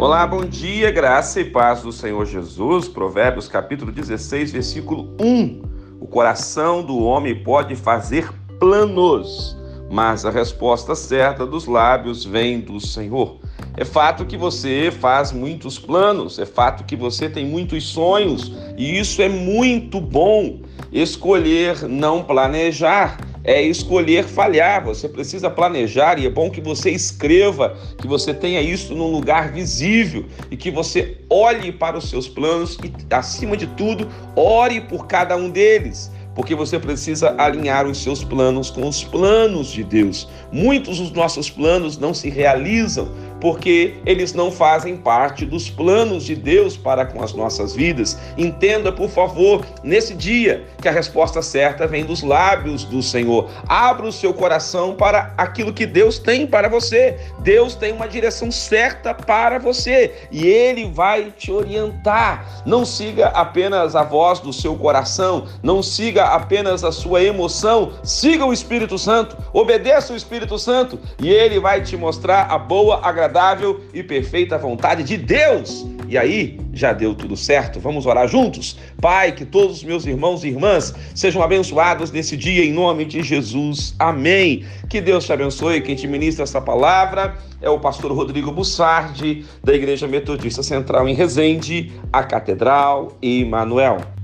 Olá, bom dia, graça e paz do Senhor Jesus. Provérbios capítulo 16, versículo 1. O coração do homem pode fazer planos, mas a resposta certa dos lábios vem do Senhor. É fato que você faz muitos planos, é fato que você tem muitos sonhos, e isso é muito bom. Escolher não planejar é escolher falhar. Você precisa planejar e é bom que você escreva, que você tenha isso num lugar visível e que você olhe para os seus planos e, acima de tudo, ore por cada um deles porque você precisa alinhar os seus planos com os planos de Deus. Muitos dos nossos planos não se realizam porque eles não fazem parte dos planos de Deus para com as nossas vidas. Entenda, por favor, nesse dia, que a resposta certa vem dos lábios do Senhor. Abra o seu coração para aquilo que Deus tem para você. Deus tem uma direção certa para você e ele vai te orientar. Não siga apenas a voz do seu coração, não siga apenas a sua emoção, siga o Espírito Santo, obedeça o Espírito Santo e ele vai te mostrar a boa, agradável e perfeita vontade de Deus. E aí, já deu tudo certo? Vamos orar juntos? Pai, que todos os meus irmãos e irmãs sejam abençoados nesse dia em nome de Jesus. Amém. Que Deus te abençoe. Quem te ministra essa palavra é o pastor Rodrigo Bussardi, da Igreja Metodista Central em Resende, a Catedral Emanuel.